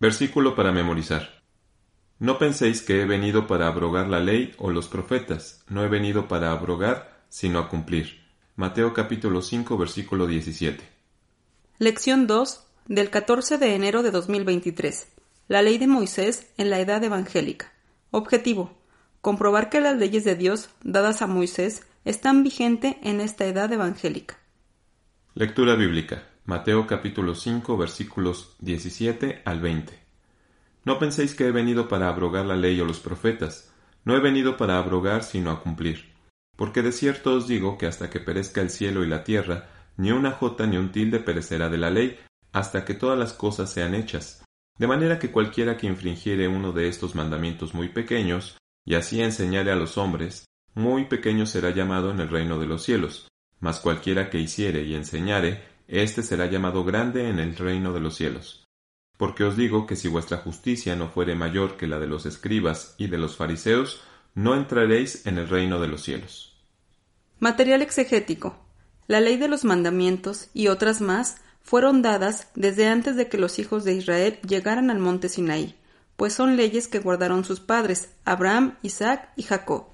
Versículo para memorizar. No penséis que he venido para abrogar la ley o los profetas, no he venido para abrogar, sino a cumplir. Mateo capítulo 5 versículo 17. Lección 2 del 14 de enero de 2023. La ley de Moisés en la edad evangélica. Objetivo. Comprobar que las leyes de Dios dadas a Moisés están vigentes en esta edad evangélica. Lectura bíblica. Mateo capítulo 5 versículos 17 al 20. No penséis que he venido para abrogar la ley o los profetas. No he venido para abrogar sino a cumplir. Porque de cierto os digo que hasta que perezca el cielo y la tierra, ni una jota ni un tilde perecerá de la ley, hasta que todas las cosas sean hechas. De manera que cualquiera que infringiere uno de estos mandamientos muy pequeños, y así enseñare a los hombres, muy pequeño será llamado en el reino de los cielos. Mas cualquiera que hiciere y enseñare, éste será llamado grande en el reino de los cielos. Porque os digo que si vuestra justicia no fuere mayor que la de los escribas y de los fariseos, no entraréis en el reino de los cielos. Material exegético. La ley de los mandamientos y otras más fueron dadas desde antes de que los hijos de Israel llegaran al monte Sinaí, pues son leyes que guardaron sus padres, Abraham, Isaac y Jacob.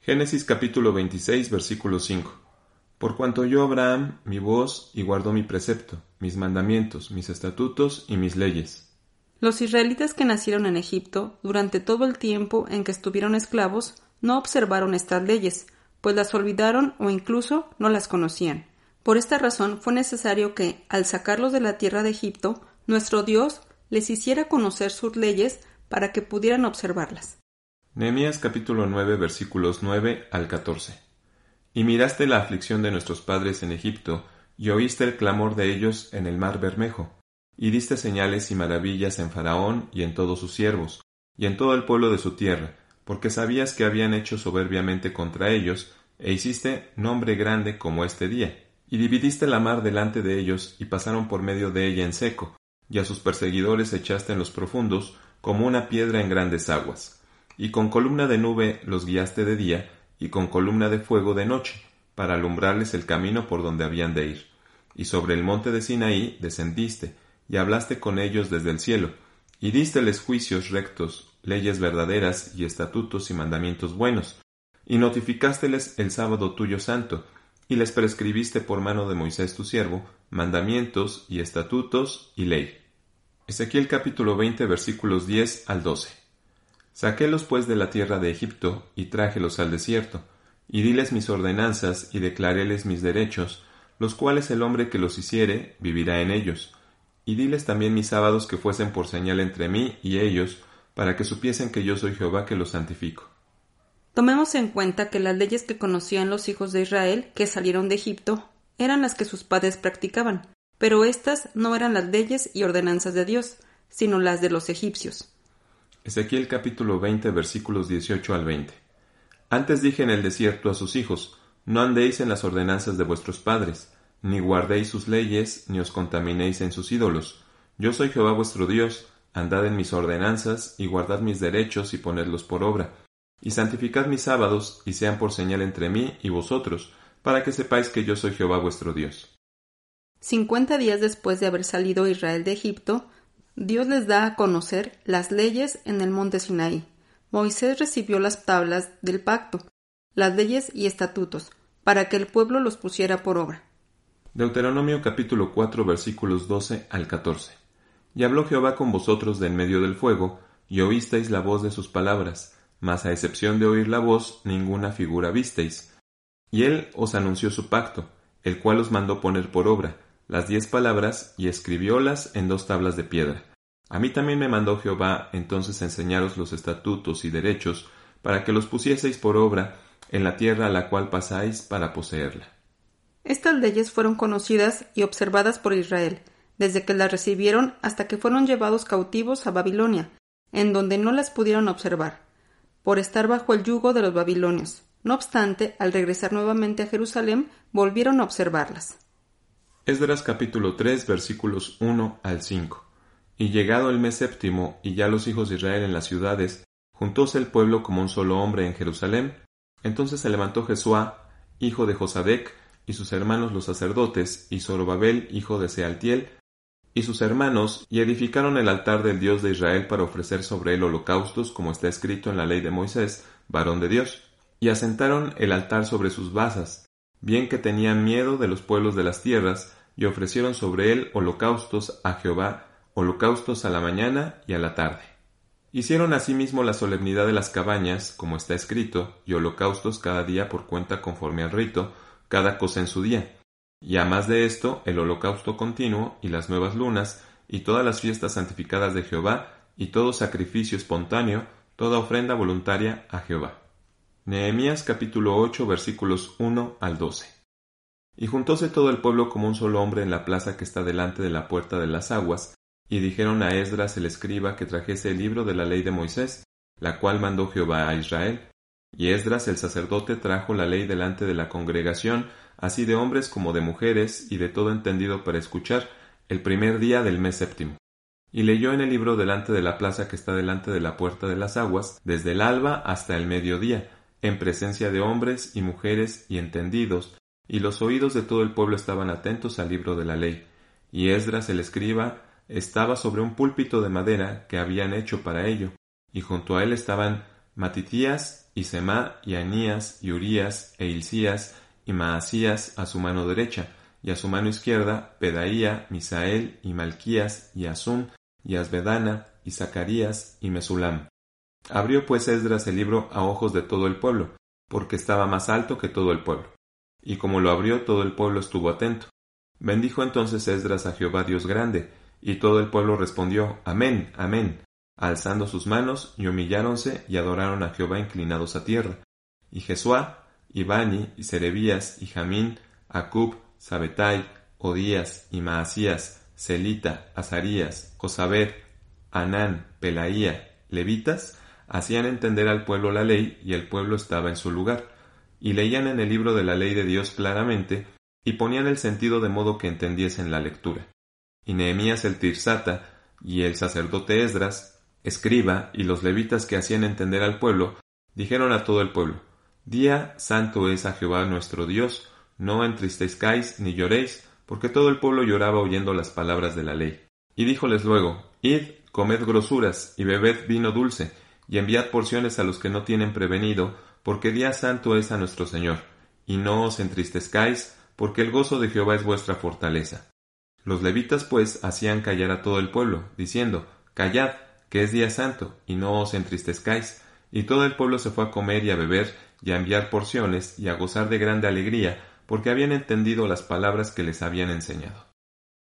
Génesis capítulo 26 versículo 5. Por cuanto yo Abraham mi voz y guardó mi precepto, mis mandamientos, mis estatutos y mis leyes. Los israelitas que nacieron en Egipto, durante todo el tiempo en que estuvieron esclavos, no observaron estas leyes, pues las olvidaron o incluso no las conocían. Por esta razón fue necesario que, al sacarlos de la tierra de Egipto, nuestro Dios les hiciera conocer sus leyes para que pudieran observarlas. Nehemías capítulo 9 versículos 9 al 14. Y miraste la aflicción de nuestros padres en Egipto, y oíste el clamor de ellos en el mar Bermejo, y diste señales y maravillas en Faraón y en todos sus siervos, y en todo el pueblo de su tierra, porque sabías que habían hecho soberbiamente contra ellos, e hiciste nombre grande como este día. Y dividiste la mar delante de ellos, y pasaron por medio de ella en seco, y a sus perseguidores echaste en los profundos, como una piedra en grandes aguas. Y con columna de nube los guiaste de día, y con columna de fuego de noche, para alumbrarles el camino por donde habían de ir. Y sobre el monte de Sinaí descendiste, y hablaste con ellos desde el cielo, y dísteles juicios rectos, leyes verdaderas y estatutos y mandamientos buenos, y notificásteles el sábado tuyo santo, y les prescribiste por mano de Moisés tu siervo mandamientos y estatutos y ley. Ezequiel capítulo 20 versículos 10 al 12. Saquélos pues de la tierra de Egipto, y trájelos al desierto, y diles mis ordenanzas, y declaréles mis derechos, los cuales el hombre que los hiciere vivirá en ellos. Y diles también mis sábados que fuesen por señal entre mí y ellos, para que supiesen que yo soy Jehová que los santifico. Tomemos en cuenta que las leyes que conocían los hijos de Israel que salieron de Egipto eran las que sus padres practicaban, pero estas no eran las leyes y ordenanzas de Dios, sino las de los egipcios. Ezequiel capítulo 20 versículos 18 al 20. Antes dije en el desierto a sus hijos, no andéis en las ordenanzas de vuestros padres, ni guardéis sus leyes, ni os contaminéis en sus ídolos. Yo soy Jehová vuestro Dios, andad en mis ordenanzas, y guardad mis derechos y ponedlos por obra, y santificad mis sábados, y sean por señal entre mí y vosotros, para que sepáis que yo soy Jehová vuestro Dios. Cincuenta días después de haber salido Israel de Egipto, Dios les da a conocer las leyes en el monte Sinaí. Moisés recibió las tablas del pacto, las leyes y estatutos, para que el pueblo los pusiera por obra. Deuteronomio capítulo 4 versículos 12 al 14. Y habló Jehová con vosotros de en medio del fuego, y oísteis la voz de sus palabras, mas a excepción de oír la voz, ninguna figura visteis. Y él os anunció su pacto, el cual os mandó poner por obra, las diez palabras y escribiólas en dos tablas de piedra. A mí también me mandó Jehová entonces enseñaros los estatutos y derechos para que los pusieseis por obra en la tierra a la cual pasáis para poseerla. Estas leyes fueron conocidas y observadas por Israel, desde que las recibieron hasta que fueron llevados cautivos a Babilonia, en donde no las pudieron observar, por estar bajo el yugo de los babilonios. No obstante, al regresar nuevamente a Jerusalén, volvieron a observarlas. Esdras capítulo 3 versículos 1 al 5. Y llegado el mes séptimo, y ya los hijos de Israel en las ciudades, juntóse el pueblo como un solo hombre en Jerusalén. Entonces se levantó Jesuá, hijo de Josadec, y sus hermanos los sacerdotes, y Zorobabel, hijo de Sealtiel, y sus hermanos, y edificaron el altar del Dios de Israel para ofrecer sobre él holocaustos, como está escrito en la ley de Moisés, varón de Dios. Y asentaron el altar sobre sus basas, bien que tenían miedo de los pueblos de las tierras, y ofrecieron sobre él holocaustos a Jehová, holocaustos a la mañana y a la tarde. Hicieron asimismo la solemnidad de las cabañas, como está escrito, y holocaustos cada día por cuenta conforme al rito, cada cosa en su día. Y a más de esto, el holocausto continuo, y las nuevas lunas, y todas las fiestas santificadas de Jehová, y todo sacrificio espontáneo, toda ofrenda voluntaria a Jehová. Nehemías capítulo 8 versículos 1 al 12. Y juntóse todo el pueblo como un solo hombre en la plaza que está delante de la puerta de las aguas, y dijeron a Esdras el escriba que trajese el libro de la ley de Moisés, la cual mandó Jehová a Israel. Y Esdras el sacerdote trajo la ley delante de la congregación, así de hombres como de mujeres, y de todo entendido para escuchar, el primer día del mes séptimo. Y leyó en el libro delante de la plaza que está delante de la puerta de las aguas, desde el alba hasta el mediodía, en presencia de hombres y mujeres y entendidos, y los oídos de todo el pueblo estaban atentos al libro de la ley. Y Esdras el escriba estaba sobre un púlpito de madera que habían hecho para ello, y junto a él estaban Matitías, y Semá, y Anías, y Urías, e Hilcías, y Maasías a su mano derecha, y a su mano izquierda Pedaía, Misael, y Malquías, y Asum, y Asbedana, y Zacarías, y Mesulam. Abrió pues Esdras el libro a ojos de todo el pueblo, porque estaba más alto que todo el pueblo. Y como lo abrió todo el pueblo estuvo atento. Bendijo entonces Esdras a Jehová Dios grande, y todo el pueblo respondió Amén, Amén, alzando sus manos, y humilláronse y adoraron a Jehová inclinados a tierra. Y Jesuá, y Bani, y Serebías, y Jamín, Acub, Sabetai, Odías, y Maasías, Celita, Azarías, Josabed, Anán, Pelaía, levitas, hacían entender al pueblo la ley y el pueblo estaba en su lugar, y leían en el libro de la ley de Dios claramente, y ponían el sentido de modo que entendiesen la lectura. Y Nehemías el Tirsata y el sacerdote Esdras, escriba, y los levitas que hacían entender al pueblo, dijeron a todo el pueblo, Día santo es a Jehová nuestro Dios, no entristezcáis ni lloréis, porque todo el pueblo lloraba oyendo las palabras de la ley. Y díjoles luego, Id, comed grosuras, y bebed vino dulce, y enviad porciones a los que no tienen prevenido, porque día santo es a nuestro Señor, y no os entristezcáis, porque el gozo de Jehová es vuestra fortaleza. Los levitas pues hacían callar a todo el pueblo, diciendo, Callad, que es día santo, y no os entristezcáis. Y todo el pueblo se fue a comer y a beber, y a enviar porciones, y a gozar de grande alegría, porque habían entendido las palabras que les habían enseñado.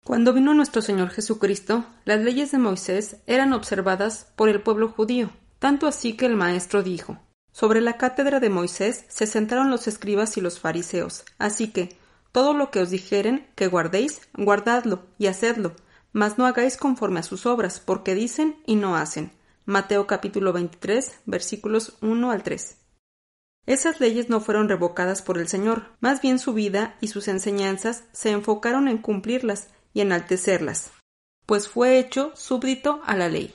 Cuando vino nuestro Señor Jesucristo, las leyes de Moisés eran observadas por el pueblo judío, tanto así que el maestro dijo Sobre la cátedra de Moisés se sentaron los escribas y los fariseos, así que todo lo que os dijeren que guardéis, guardadlo y hacedlo, mas no hagáis conforme a sus obras, porque dicen y no hacen. Mateo capítulo 23, versículos 1 al 3. Esas leyes no fueron revocadas por el Señor, más bien su vida y sus enseñanzas se enfocaron en cumplirlas y enaltecerlas, pues fue hecho súbdito a la ley.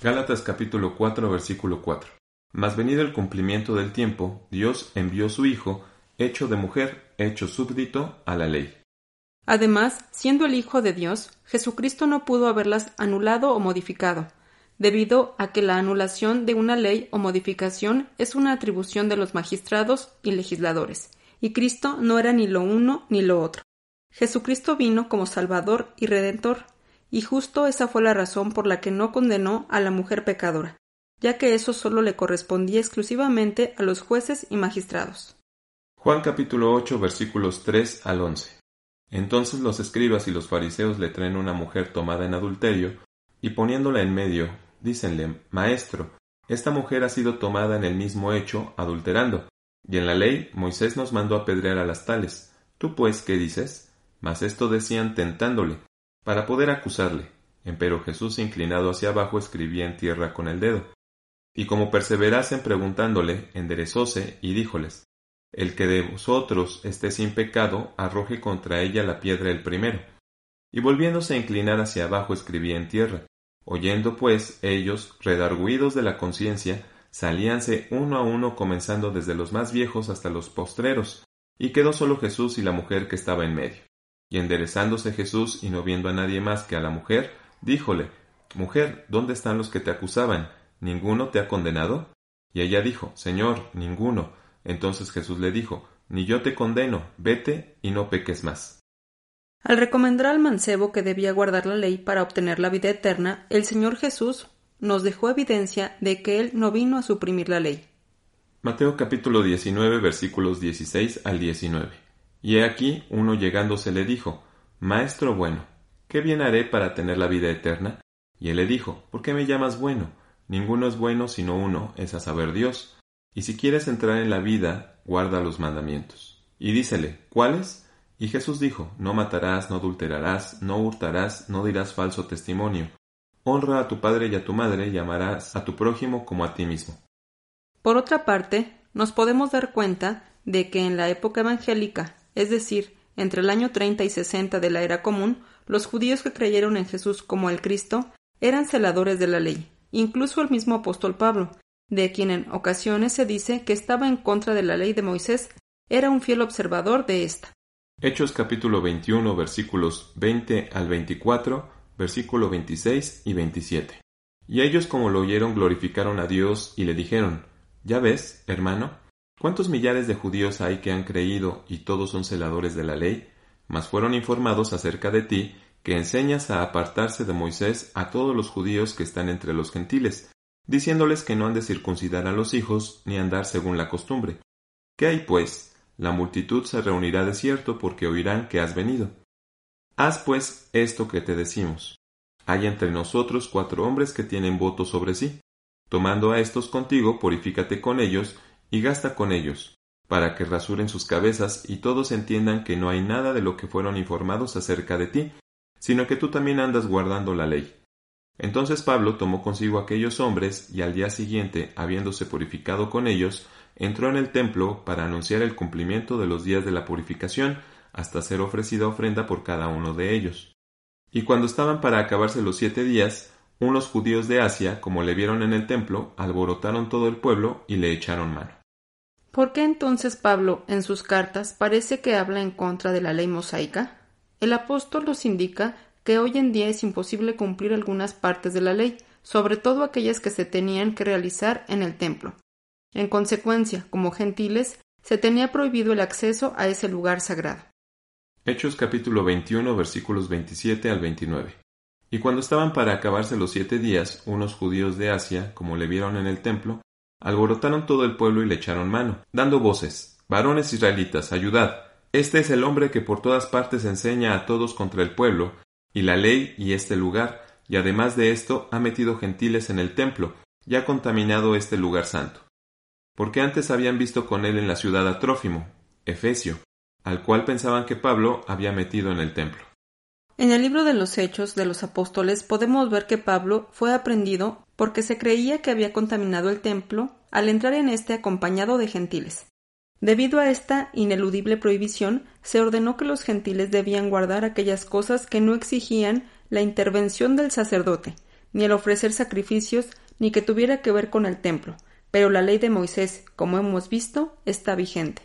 Gálatas capítulo 4 versículo 4. Mas venido el cumplimiento del tiempo, Dios envió su Hijo, hecho de mujer, hecho súbdito a la ley. Además, siendo el Hijo de Dios, Jesucristo no pudo haberlas anulado o modificado, debido a que la anulación de una ley o modificación es una atribución de los magistrados y legisladores, y Cristo no era ni lo uno ni lo otro. Jesucristo vino como Salvador y Redentor, y justo esa fue la razón por la que no condenó a la mujer pecadora, ya que eso solo le correspondía exclusivamente a los jueces y magistrados. Juan capítulo 8 versículos 3 al 11. Entonces los escribas y los fariseos le traen una mujer tomada en adulterio, y poniéndola en medio, dícenle, Maestro, esta mujer ha sido tomada en el mismo hecho, adulterando, y en la ley Moisés nos mandó apedrear a las tales. ¿Tú pues qué dices? Mas esto decían tentándole, para poder acusarle. Empero Jesús inclinado hacia abajo escribía en tierra con el dedo. Y como perseverasen preguntándole, enderezóse y díjoles, El que de vosotros esté sin pecado, arroje contra ella la piedra el primero. Y volviéndose a inclinar hacia abajo escribía en tierra. Oyendo pues ellos, redarguidos de la conciencia, salíanse uno a uno comenzando desde los más viejos hasta los postreros, y quedó solo Jesús y la mujer que estaba en medio. Y enderezándose Jesús y no viendo a nadie más que a la mujer, díjole, Mujer, ¿dónde están los que te acusaban? ¿Ninguno te ha condenado? Y ella dijo, Señor, ninguno. Entonces Jesús le dijo, Ni yo te condeno, vete y no peques más. Al recomendar al mancebo que debía guardar la ley para obtener la vida eterna, el Señor Jesús nos dejó evidencia de que Él no vino a suprimir la ley. Mateo capítulo 19 versículos 16 al 19. Y he aquí uno llegándose le dijo, Maestro bueno, ¿qué bien haré para tener la vida eterna? Y él le dijo, ¿por qué me llamas bueno? Ninguno es bueno sino uno, es a saber Dios. Y si quieres entrar en la vida, guarda los mandamientos. Y dícele, ¿cuáles? Y Jesús dijo, No matarás, no adulterarás, no hurtarás, no dirás falso testimonio. Honra a tu padre y a tu madre y amarás a tu prójimo como a ti mismo. Por otra parte, nos podemos dar cuenta de que en la época evangélica, es decir, entre el año 30 y 60 de la era común, los judíos que creyeron en Jesús como el Cristo eran celadores de la ley, incluso el mismo apóstol Pablo, de quien en ocasiones se dice que estaba en contra de la ley de Moisés, era un fiel observador de ésta. Hechos capítulo 21 versículos 20 al 24, versículo 26 y 27. Y ellos como lo oyeron glorificaron a Dios y le dijeron, Ya ves, hermano, cuántos millares de judíos hay que han creído y todos son celadores de la ley, mas fueron informados acerca de ti que enseñas a apartarse de Moisés a todos los judíos que están entre los gentiles, diciéndoles que no han de circuncidar a los hijos ni andar según la costumbre. ¿Qué hay, pues? La multitud se reunirá de cierto porque oirán que has venido. Haz, pues, esto que te decimos. Hay entre nosotros cuatro hombres que tienen voto sobre sí. Tomando a estos contigo, purifícate con ellos y gasta con ellos, para que rasuren sus cabezas y todos entiendan que no hay nada de lo que fueron informados acerca de ti, sino que tú también andas guardando la ley. Entonces Pablo tomó consigo aquellos hombres y al día siguiente, habiéndose purificado con ellos, entró en el templo para anunciar el cumplimiento de los días de la purificación hasta ser ofrecida ofrenda por cada uno de ellos. Y cuando estaban para acabarse los siete días, unos judíos de Asia, como le vieron en el templo, alborotaron todo el pueblo y le echaron mano. ¿Por qué entonces Pablo, en sus cartas, parece que habla en contra de la ley mosaica? El apóstol nos indica que hoy en día es imposible cumplir algunas partes de la ley, sobre todo aquellas que se tenían que realizar en el templo. En consecuencia, como gentiles, se tenía prohibido el acceso a ese lugar sagrado. Hechos capítulo 21 versículos 27 al 29. Y cuando estaban para acabarse los siete días, unos judíos de Asia, como le vieron en el templo, alborotaron todo el pueblo y le echaron mano, dando voces, varones israelitas, ayudad, este es el hombre que por todas partes enseña a todos contra el pueblo, y la ley y este lugar, y además de esto ha metido gentiles en el templo, y ha contaminado este lugar santo. Porque antes habían visto con él en la ciudad a Trófimo, Efesio, al cual pensaban que Pablo había metido en el templo. En el libro de los Hechos de los Apóstoles podemos ver que Pablo fue aprendido porque se creía que había contaminado el templo al entrar en este acompañado de gentiles. Debido a esta ineludible prohibición, se ordenó que los gentiles debían guardar aquellas cosas que no exigían la intervención del sacerdote, ni el ofrecer sacrificios, ni que tuviera que ver con el templo, pero la ley de Moisés, como hemos visto, está vigente.